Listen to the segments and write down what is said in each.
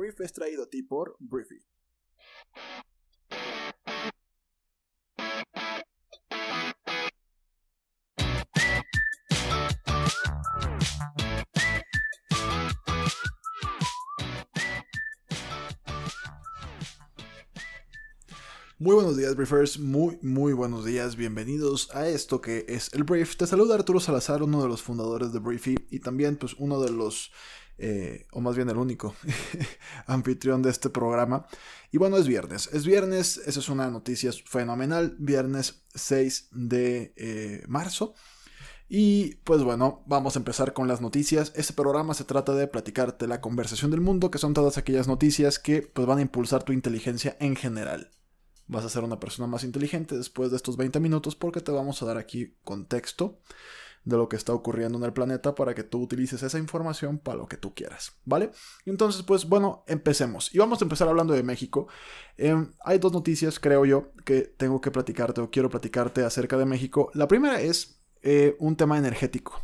Brief es traído a ti por Briefy. Muy buenos días, Briefers. Muy, muy buenos días. Bienvenidos a esto que es el Brief. Te saluda Arturo Salazar, uno de los fundadores de Briefy y también, pues, uno de los, eh, o más bien el único anfitrión de este programa. Y bueno, es viernes. Es viernes, esa es una noticia fenomenal. Viernes 6 de eh, marzo. Y pues bueno, vamos a empezar con las noticias. Este programa se trata de platicarte la conversación del mundo, que son todas aquellas noticias que pues van a impulsar tu inteligencia en general vas a ser una persona más inteligente después de estos 20 minutos porque te vamos a dar aquí contexto de lo que está ocurriendo en el planeta para que tú utilices esa información para lo que tú quieras, ¿vale? Entonces, pues bueno, empecemos. Y vamos a empezar hablando de México. Em, hay dos noticias, creo yo, que tengo que platicarte o quiero platicarte acerca de México. La primera es eh, un tema energético.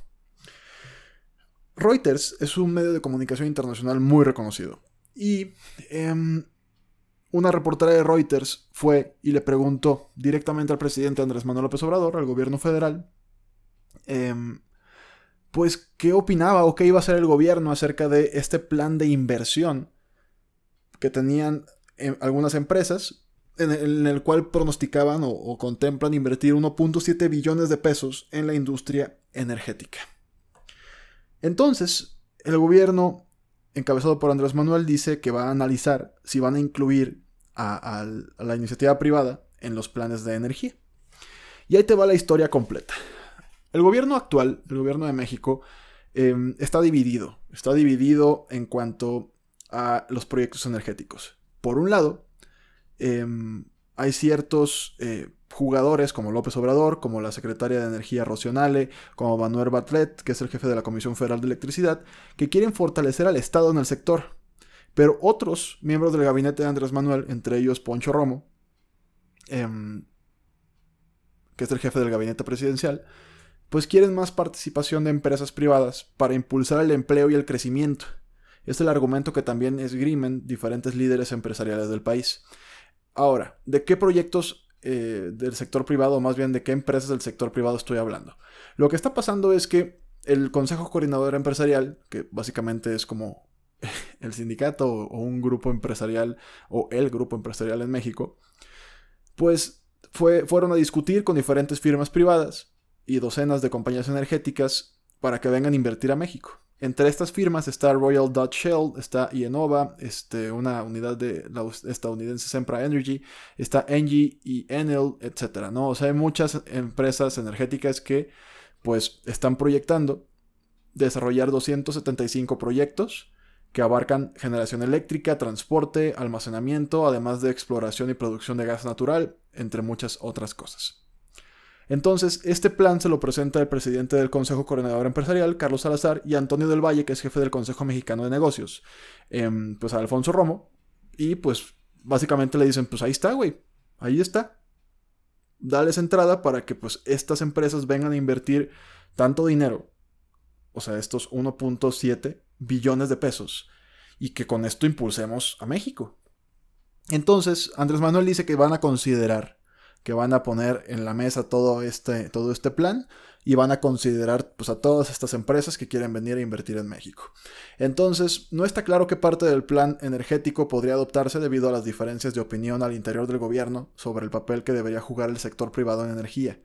Reuters es un medio de comunicación internacional muy reconocido. Y em, una reportera de Reuters fue y le preguntó directamente al presidente Andrés Manuel López Obrador, al gobierno federal, em, pues qué opinaba o qué iba a hacer el gobierno acerca de este plan de inversión que tenían algunas empresas, en el, cual pronosticaban o contemplan invertir 1.7 billones de pesos en la industria energética. Entonces, el gobierno encabezado por Andrés Manuel dice que va a analizar si van a incluir a, la iniciativa privada en los planes de energía. Y ahí te va la historia completa. El gobierno actual, el gobierno de México, em, está dividido. Está dividido en cuanto a los proyectos energéticos. Por un lado, em, hay ciertos eh, jugadores como López Obrador, como la secretaria de Energía Rocionale, como Manuel Batlet, que es el jefe de la Comisión Federal de Electricidad, que quieren fortalecer al Estado en el sector. Pero otros miembros del gabinete de Andrés Manuel, entre ellos Poncho Romo, em, que es el jefe del gabinete presidencial, pues quieren más participación de empresas privadas para impulsar el empleo y el crecimiento. Es el argumento que también esgrimen diferentes líderes empresariales del país. Ahora, ¿de qué proyectos eh, del sector privado, o más bien de qué empresas del sector privado estoy hablando? Lo que está pasando es que el Consejo Coordinador Empresarial, que básicamente es como el sindicato o un grupo empresarial o el grupo empresarial en México, pues fue, fueron a discutir con diferentes firmas privadas y docenas de compañías energéticas para que vengan a invertir a México. Entre estas firmas está Royal Dutch Shell, está Ienova, este, una unidad de la estadounidense Sempra Energy, está Engie y Enel, etc. ¿no? O sea, hay muchas empresas energéticas que pues están proyectando desarrollar 275 proyectos que abarcan generación eléctrica, transporte, almacenamiento, además de exploración y producción de gas natural, entre muchas otras cosas. Entonces, este plan se lo presenta el presidente del Consejo Coordinador Empresarial, Carlos Salazar, y Antonio del Valle, que es jefe del Consejo Mexicano de Negocios, em, pues a Alfonso Romo, y pues básicamente le dicen, pues ahí está, güey, ahí está. Dales entrada para que pues estas empresas vengan a invertir tanto dinero, o sea, estos 1.7 billones de pesos y que con esto impulsemos a México. Entonces, Andrés Manuel dice que van a considerar, que van a poner en la mesa todo este, todo este plan y van a considerar pues, a todas estas empresas que quieren venir a invertir en México. Entonces, no está claro qué parte del plan energético podría adoptarse debido a las diferencias de opinión al interior del gobierno sobre el papel que debería jugar el sector privado en energía.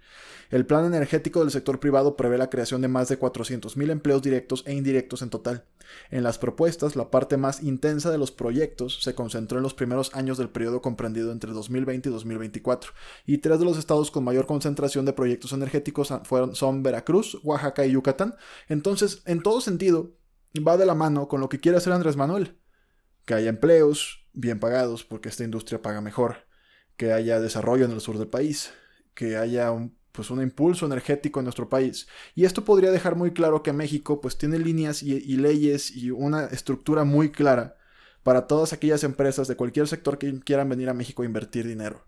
El plan energético del sector privado prevé la creación de más de 400.000 empleos directos e indirectos en total. En las propuestas, la parte más intensa de los proyectos se concentró en los primeros años del periodo comprendido entre 2020 y 2024, y tres de los estados con mayor concentración de proyectos energéticos fueron, son Veracruz, Oaxaca y Yucatán. Entonces, en todo sentido, va de la mano con lo que quiere hacer Andrés Manuel. Que haya empleos bien pagados, porque esta industria paga mejor. Que haya desarrollo en el sur del país. Que haya un pues un impulso energético en nuestro país. Y esto podría dejar muy claro que México pues tiene líneas y, leyes y una estructura muy clara para todas aquellas empresas de cualquier sector que quieran venir a México a invertir dinero.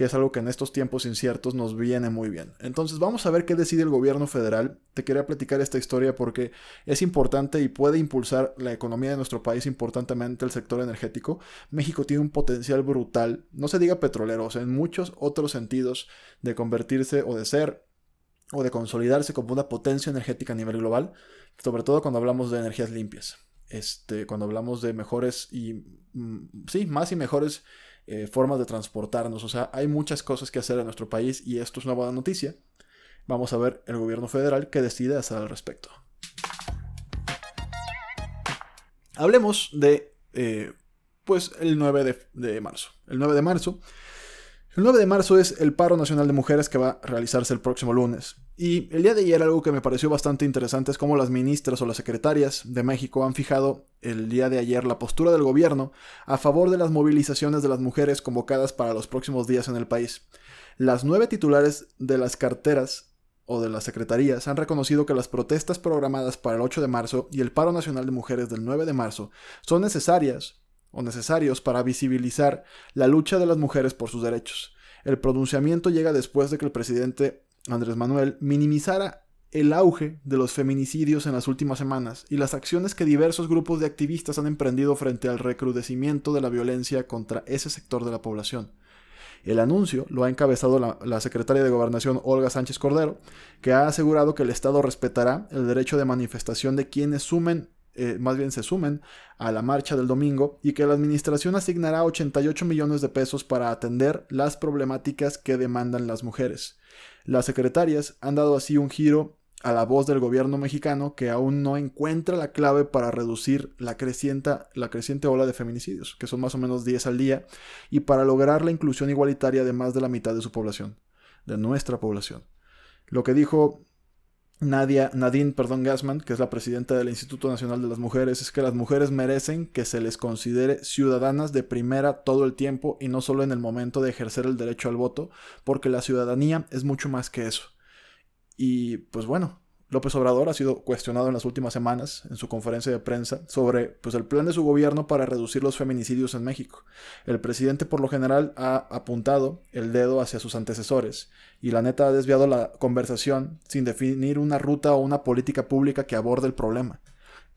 Que es algo que en estos tiempos inciertos nos viene muy bien. Entonces vamos a ver qué decide el gobierno federal. Te quería platicar esta historia porque es importante y puede impulsar la economía de nuestro país, importantemente el sector energético. México tiene un potencial brutal, no se diga petrolero, o sea, en muchos otros sentidos de convertirse o de ser o de consolidarse como una potencia energética a nivel global, sobre todo cuando hablamos de energías limpias. Este, cuando hablamos de mejores y mm, sí, más y mejores eh, formas de transportarnos. O sea, hay muchas cosas que hacer en nuestro país y esto es una buena noticia. Vamos a ver el gobierno federal qué decide hacer al respecto. Hablemos de, eh, pues, el 9 de marzo. El 9 de marzo el 9 de marzo es el paro nacional de mujeres que va a realizarse el próximo lunes. Y el día de ayer algo que me pareció bastante interesante es cómo las ministras o las secretarias de México han fijado el día de ayer la postura del gobierno a favor de las movilizaciones de las mujeres convocadas para los próximos días en el país. Las nueve titulares de las carteras o de las secretarías han reconocido que las protestas programadas para el 8 de marzo y el paro nacional de mujeres del 9 de marzo son necesarias o necesarios para visibilizar la lucha de las mujeres por sus derechos. El pronunciamiento llega después de que el presidente Andrés Manuel minimizara el auge de los feminicidios en las últimas semanas y las acciones que diversos grupos de activistas han emprendido frente al recrudecimiento de la violencia contra ese sector de la población. El anuncio lo ha encabezado la, secretaria de Gobernación Olga Sánchez Cordero, que ha asegurado que el Estado respetará el derecho de manifestación de quienes sumen eh, más bien se sumen a la marcha del domingo y que la administración asignará 88 millones de pesos para atender las problemáticas que demandan las mujeres. Las secretarias han dado así un giro a la voz del gobierno mexicano que aún no encuentra la clave para reducir la la creciente ola de feminicidios, que son más o menos 10 al día, y para lograr la inclusión igualitaria de más de la mitad de su población, de nuestra población. Lo que dijo Nadia, Nadine perdón, Gassman, que es la presidenta del Instituto Nacional de las Mujeres, es que las mujeres merecen que se les considere ciudadanas de primera todo el tiempo y no solo en el momento de ejercer el derecho al voto, porque la ciudadanía es mucho más que eso. Y pues bueno, López Obrador ha sido cuestionado en las últimas semanas en su conferencia de prensa sobre pues, el plan de su gobierno para reducir los feminicidios en México. El presidente por lo general ha apuntado el dedo hacia sus antecesores y la neta ha desviado la conversación sin definir una ruta o una política pública que aborde el problema.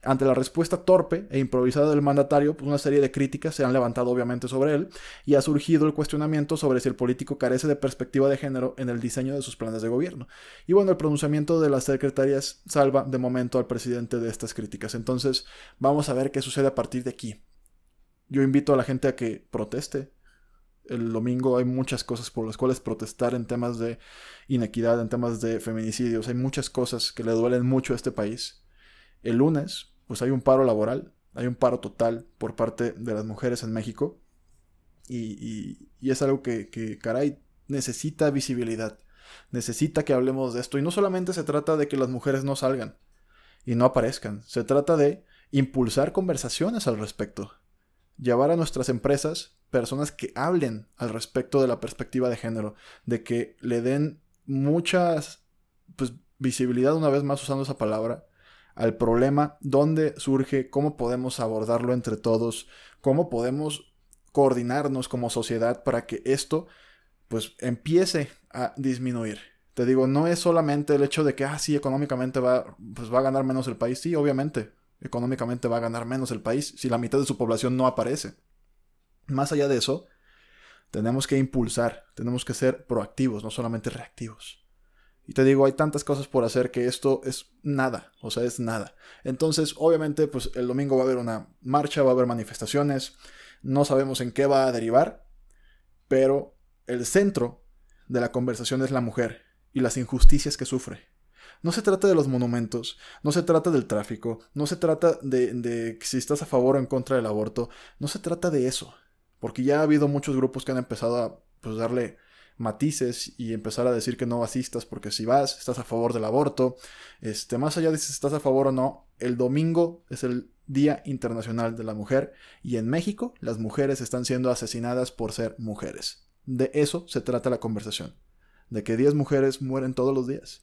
Ante la respuesta torpe e improvisada del mandatario, pues una serie de críticas se han levantado obviamente sobre él y ha surgido el cuestionamiento sobre si el político carece de perspectiva de género en el diseño de sus planes de gobierno. Y bueno, el pronunciamiento de las secretarias salva de momento al presidente de estas críticas. Entonces, vamos a ver qué sucede a partir de aquí. Yo invito a la gente a que proteste. El domingo hay muchas cosas por las cuales protestar en temas de inequidad, en temas de feminicidios. Hay muchas cosas que le duelen mucho a este país. El lunes pues hay un paro laboral, hay un paro total por parte de las mujeres en México. Y, es algo que, que, caray, necesita visibilidad. Necesita que hablemos de esto. Y no solamente se trata de que las mujeres no salgan y no aparezcan. Se trata de impulsar conversaciones al respecto. Llevar a nuestras empresas personas que hablen al respecto de la perspectiva de género. De que le den muchas pues, visibilidad, una vez más usando esa palabra, al problema, dónde surge, cómo podemos abordarlo entre todos, cómo podemos coordinarnos como sociedad para que esto pues empiece a disminuir. Te digo, no es solamente el hecho de que, ah, sí, económicamente va, pues va a ganar menos el país. Sí, obviamente, económicamente va a ganar menos el país si la mitad de su población no aparece. Más allá de eso, tenemos que impulsar, tenemos que ser proactivos, no solamente reactivos. Y te digo, hay tantas cosas por hacer que esto es nada, o sea, es nada. Entonces, obviamente, pues el domingo va a haber una marcha, va a haber manifestaciones, no sabemos en qué va a derivar, pero el centro de la conversación es la mujer y las injusticias que sufre. No se trata de los monumentos, no se trata del tráfico, no se trata de, de si estás a favor o en contra del aborto, no se trata de eso, porque ya ha habido muchos grupos que han empezado a pues, darle matices y empezar a decir que no asistas porque si vas, estás a favor del aborto. Este, más allá de si estás a favor o no, el domingo es el Día Internacional de la Mujer y en México las mujeres están siendo asesinadas por ser mujeres. De eso se trata la conversación, de que 10 mujeres mueren todos los días.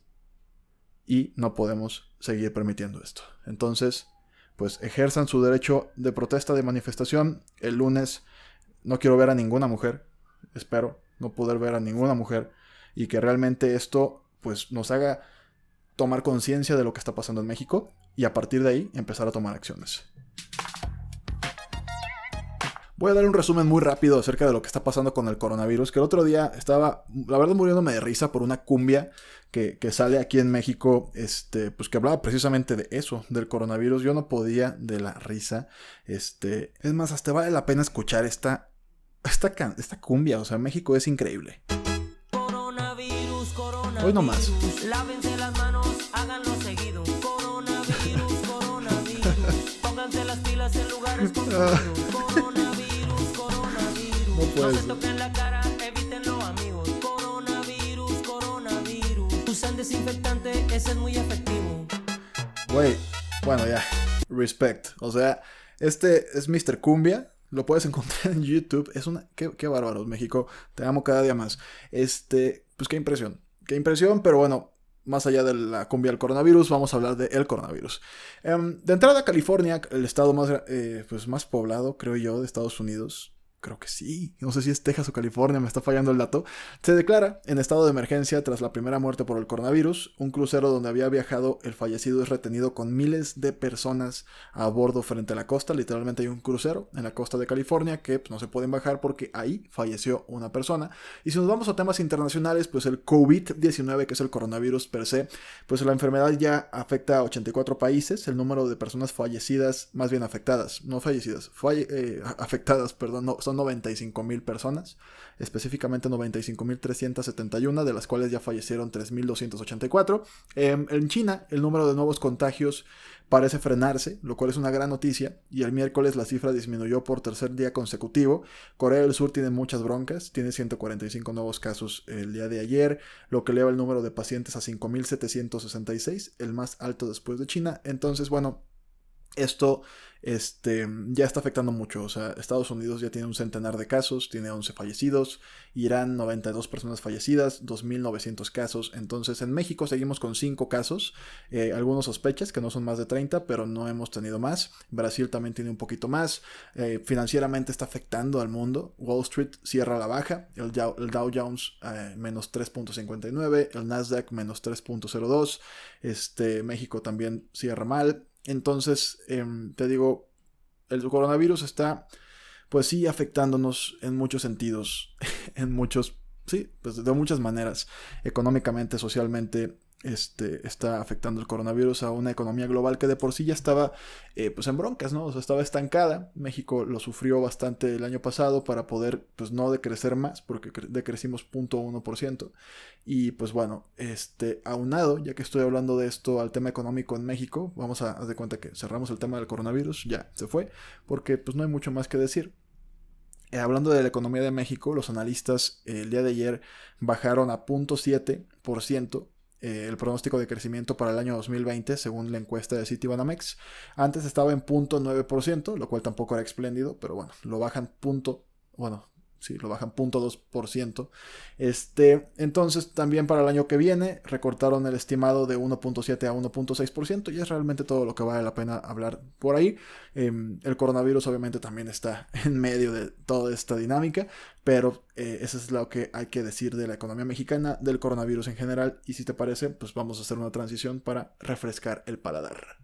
Y no podemos seguir permitiendo esto. Entonces, pues ejerzan su derecho de protesta, de manifestación. El lunes no quiero ver a ninguna mujer, espero, no poder ver a ninguna mujer y que realmente esto pues nos haga tomar conciencia de lo que está pasando en México y a partir de ahí empezar a tomar acciones. Voy a dar un resumen muy rápido acerca de lo que está pasando con el coronavirus, que el otro día estaba, la verdad, muriéndome de risa por una cumbia que, sale aquí en México, este, pues que hablaba precisamente de eso, del coronavirus. Yo no podía de la risa. Este, es más, hasta vale la pena escuchar esta, esta, esta cumbia, o sea, México es increíble. Coronavirus, coronavirus. Hoy no más. Lávense las manos, háganlo seguido. Coronavirus, coronavirus. Pónganse las pilas en lugares no se toquen la cara, evítenlo amigos. Coronavirus, coronavirus. Usan desinfectante, ese es muy efectivo. Güey, bueno ya, respect. O sea, este es Mr. Cumbia. Lo puedes encontrar en YouTube. Es una. Qué, qué México. Te amo cada día más. Este. Pues qué impresión. Qué impresión, pero bueno, más allá de la cumbia del coronavirus, vamos a hablar del el coronavirus. Em, de entrada, California, el estado más, eh, pues más poblado, creo yo, de Estados Unidos creo que sí, no sé si es Texas o California, me está fallando el dato, se declara en estado de emergencia tras la primera muerte por el coronavirus. Un crucero donde había viajado el fallecido es retenido con miles de personas a bordo frente a la costa. Literalmente hay un crucero en la costa de California que pues, no se pueden bajar porque ahí falleció una persona. Y si nos vamos a temas internacionales, pues el COVID-19, que es el coronavirus per se, pues la enfermedad ya afecta a 84 países. El número de personas fallecidas, más bien afectadas, no fallecidas, eh, afectadas, perdón, no, 95 mil personas, específicamente 95.371, de las cuales ya fallecieron 3.284. Em, en China, el número de nuevos contagios parece frenarse, lo cual es una gran noticia, y el miércoles la cifra disminuyó por tercer día consecutivo. Corea del Sur tiene muchas broncas, tiene 145 nuevos casos el día de ayer, lo que eleva el número de pacientes a 5.766, el más alto después de China. Entonces, bueno, esto este, ya está afectando mucho. O sea, Estados Unidos ya tiene un centenar de casos, tiene 11 fallecidos, Irán 92 personas fallecidas, 2.900 casos. Entonces en México seguimos con 5 casos, eh, algunos sospechas que no son más de 30, pero no hemos tenido más. Brasil también tiene un poquito más. Eh, financieramente está afectando al mundo. Wall Street cierra la baja, el Dow, Jones eh, menos 3.59, el Nasdaq menos 3.02, este, México también cierra mal. Entonces, em, te digo, el coronavirus está, pues sí, afectándonos en muchos sentidos, en muchos, sí, pues de muchas maneras, económicamente, socialmente, este, está afectando el coronavirus a una economía global que de por sí ya estaba eh, pues en broncas, ¿no? O sea, estaba estancada. México lo sufrió bastante el año pasado para poder pues no decrecer más, porque decrecimos 0.1%. Y pues bueno, este, aunado, ya que estoy hablando de esto al tema económico en México, vamos a dar cuenta que cerramos el tema del coronavirus, ya se fue, porque pues no hay mucho más que decir. Eh, hablando de la economía de México, los analistas el día de ayer bajaron a 0.7% eh, el pronóstico de crecimiento para el año 2020 según la encuesta de Citibanamex. Antes estaba en 0.9%, lo cual tampoco era espléndido, pero bueno, lo bajan punto, bueno, sí, lo bajan 0.2%. Este, entonces también para el año que viene recortaron el estimado de 1.7 a 1.6% y es realmente todo lo que vale la pena hablar por ahí. Em, el coronavirus obviamente también está en medio de toda esta dinámica, pero eh, eso es lo que hay que decir de la economía mexicana, del coronavirus en general y si te parece, pues vamos a hacer una transición para refrescar el paladar.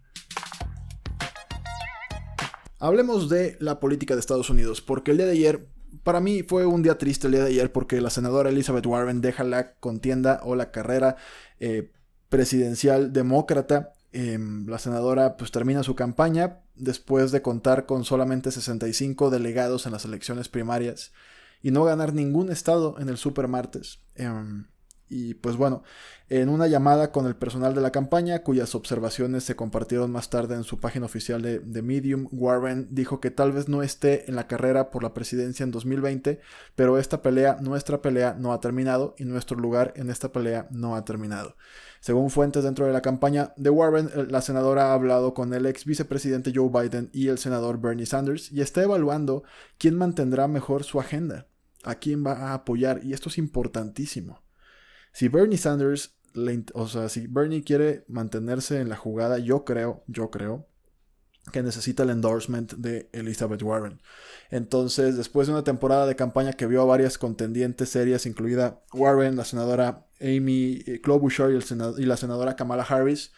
Hablemos de la política de Estados Unidos, porque el día de ayer para mí fue un día triste el día de ayer porque la senadora Elizabeth Warren deja la contienda o la carrera eh, presidencial demócrata. Em, la senadora pues termina su campaña después de contar con solamente 65 delegados en las elecciones primarias y no ganar ningún estado en el super martes. Em, y pues bueno, en una llamada con el personal de la campaña, cuyas observaciones se compartieron más tarde en su página oficial de, Medium, Warren dijo que tal vez no esté en la carrera por la presidencia en 2020, pero esta pelea, nuestra pelea, no ha terminado y nuestro lugar en esta pelea no ha terminado. Según fuentes dentro de la campaña de Warren, la senadora ha hablado con el ex vicepresidente Joe Biden y el senador Bernie Sanders y está evaluando quién mantendrá mejor su agenda, a quién va a apoyar, y esto es importantísimo. Si Bernie Sanders, o sea, si Bernie quiere mantenerse en la jugada, yo creo, yo creo, que necesita el endorsement de Elizabeth Warren. Entonces, después de una temporada de campaña que vio a varias contendientes serias, incluida Warren, la senadora Amy Klobuchar y, y la senadora Kamala Harris,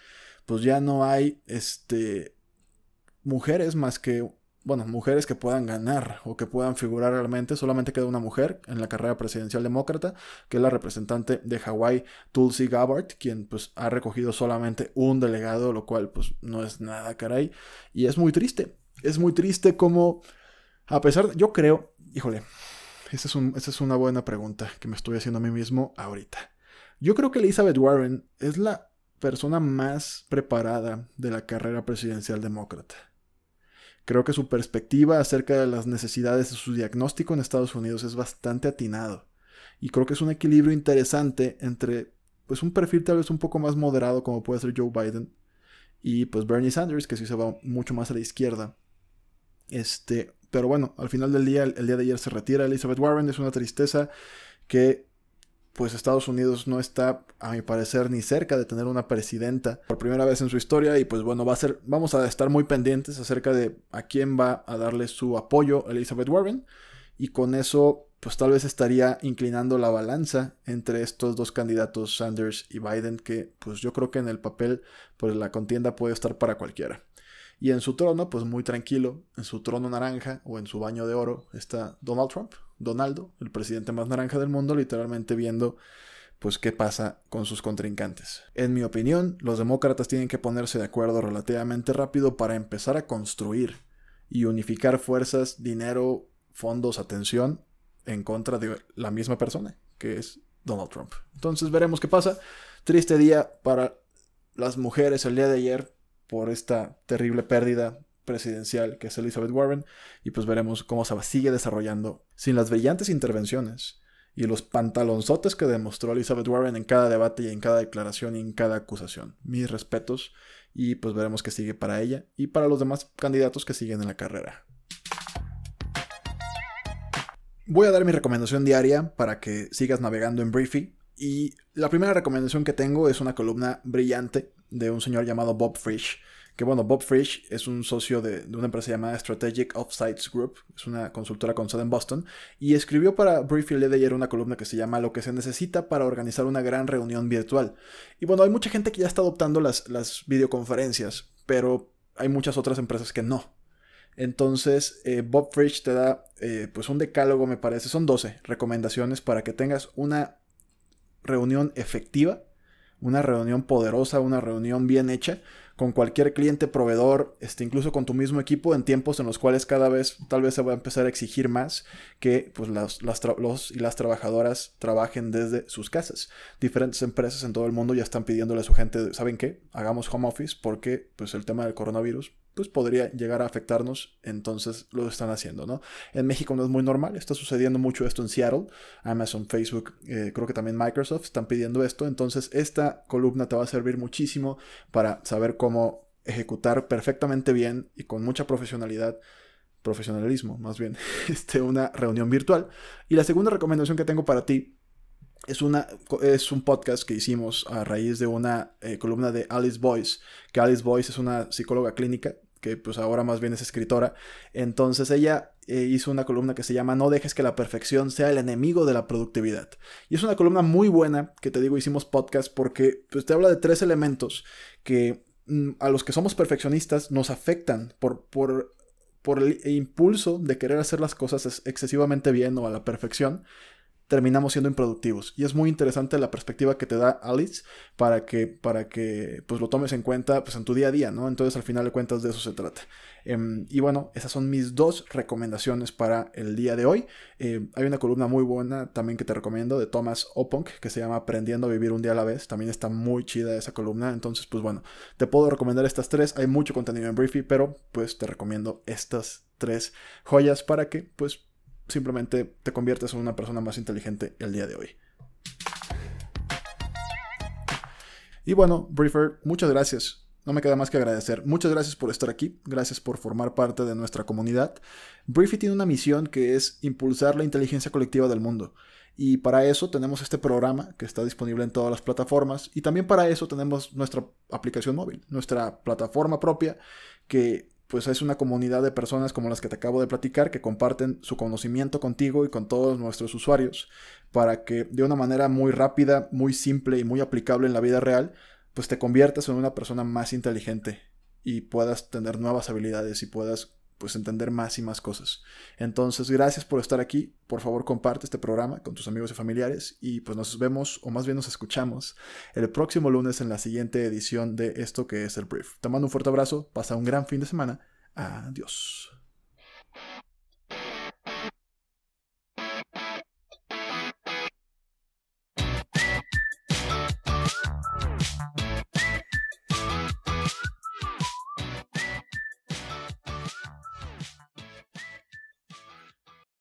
pues ya no hay este, mujeres más que bueno, mujeres que puedan ganar o que puedan figurar realmente. Solamente queda una mujer en la carrera presidencial demócrata, que es la representante de Hawái, Tulsi Gabbard, quien pues ha recogido solamente un delegado, lo cual pues no es nada, caray. Y es muy triste. Es muy triste como, a pesar, yo creo, híjole, esa es, esa es una buena pregunta que me estoy haciendo a mí mismo ahorita. Yo creo que Elizabeth Warren es la persona más preparada de la carrera presidencial demócrata. Creo que su perspectiva acerca de las necesidades de su diagnóstico en Estados Unidos es bastante atinado. Y creo que es un equilibrio interesante entre pues un perfil tal vez un poco más moderado como puede ser Joe Biden y pues Bernie Sanders que sí se va mucho más a la izquierda. Este, pero bueno, al final del día, el día de ayer se retira Elizabeth Warren, es una tristeza que pues Estados Unidos no está, a mi parecer, ni cerca de tener una presidenta por primera vez en su historia y pues bueno, va a ser, vamos a estar muy pendientes acerca de a quién va a darle su apoyo Elizabeth Warren y con eso pues tal vez estaría inclinando la balanza entre estos dos candidatos Sanders y Biden que pues yo creo que en el papel pues la contienda puede estar para cualquiera. Y en su trono, pues muy tranquilo, en su trono naranja o en su baño de oro está Donald Trump, Donaldo, el presidente más naranja del mundo, literalmente viendo pues qué pasa con sus contrincantes. En mi opinión, los demócratas tienen que ponerse de acuerdo relativamente rápido para empezar a construir y unificar fuerzas, dinero, fondos, atención en contra de la misma persona, que es Donald Trump. Entonces veremos qué pasa. Triste día para las mujeres el día de ayer por esta terrible pérdida presidencial que es Elizabeth Warren y pues veremos cómo se sigue desarrollando sin las brillantes intervenciones y los pantalonzotes que demostró Elizabeth Warren en cada debate y en cada declaración y en cada acusación. Mis respetos y pues veremos qué sigue para ella y para los demás candidatos que siguen en la carrera. Voy a dar mi recomendación diaria para que sigas navegando en Briefy y la primera recomendación que tengo es una columna brillante de un señor llamado Bob Frisch. Que bueno, Bob Frisch es un socio de, una empresa llamada Strategic Offsites Group, es una consultora con sede en Boston, y escribió para Briefly de ayer una columna que se llama Lo que se necesita para organizar una gran reunión virtual. Y bueno, hay mucha gente que ya está adoptando las, las videoconferencias, pero hay muchas otras empresas que no. Entonces, eh, Bob Frisch te da eh, pues un decálogo, me parece, son 12 recomendaciones para que tengas una reunión efectiva una reunión poderosa, una reunión bien hecha con cualquier cliente proveedor, este, incluso con tu mismo equipo, en tiempos en los cuales cada vez tal vez se va a empezar a exigir más que pues, las, las los y las trabajadoras trabajen desde sus casas. Diferentes empresas en todo el mundo ya están pidiéndole a su gente, ¿saben qué? Hagamos home office porque pues, el tema del coronavirus pues podría llegar a afectarnos, entonces lo están haciendo, ¿no? En México no es muy normal, está sucediendo mucho esto en Seattle, Amazon, Facebook, eh, creo que también Microsoft están pidiendo esto, entonces esta columna te va a servir muchísimo para saber cómo ejecutar perfectamente bien y con mucha profesionalidad profesionalismo, más bien, este, una reunión virtual. Y la segunda recomendación que tengo para ti es, una, es un podcast que hicimos a raíz de una eh, columna de Alice Boyce, que Alice Boyce es una psicóloga clínica que pues ahora más bien es escritora. Entonces ella eh, hizo una columna que se llama No dejes que la perfección sea el enemigo de la productividad. Y es una columna muy buena que te digo hicimos podcast porque pues te habla de tres elementos que mm, a los que somos perfeccionistas nos afectan por, por, por el impulso de querer hacer las cosas excesivamente bien o a la perfección terminamos siendo improductivos. Y es muy interesante la perspectiva que te da Alice para que, para que pues, lo tomes en cuenta pues, en tu día a día, ¿no? Entonces al final de cuentas de eso se trata. Em, y bueno, esas son mis dos recomendaciones para el día de hoy. Eh, hay una columna muy buena también que te recomiendo de Thomas Opunk que se llama Aprendiendo a vivir un día a la vez. También está muy chida esa columna. Entonces pues bueno, te puedo recomendar estas tres. Hay mucho contenido en Briefy, pero pues te recomiendo estas tres joyas para que pues simplemente te conviertes en una persona más inteligente el día de hoy. Y bueno, Briefer, muchas gracias. No me queda más que agradecer. Muchas gracias por estar aquí, gracias por formar parte de nuestra comunidad. Briefy tiene una misión que es impulsar la inteligencia colectiva del mundo. Y para eso tenemos este programa que está disponible en todas las plataformas. Y también para eso tenemos nuestra aplicación móvil, nuestra plataforma propia que pues es una comunidad de personas como las que te acabo de platicar que comparten su conocimiento contigo y con todos nuestros usuarios para que de una manera muy rápida, muy simple y muy aplicable en la vida real, pues te conviertas en una persona más inteligente y puedas tener nuevas habilidades y puedas pues entender más y más cosas. Entonces, gracias por estar aquí. Por favor, comparte este programa con tus amigos y familiares y pues nos vemos o más bien nos escuchamos el próximo lunes en la siguiente edición de esto que es el brief. Te mando un fuerte abrazo, pasa un gran fin de semana. Adiós.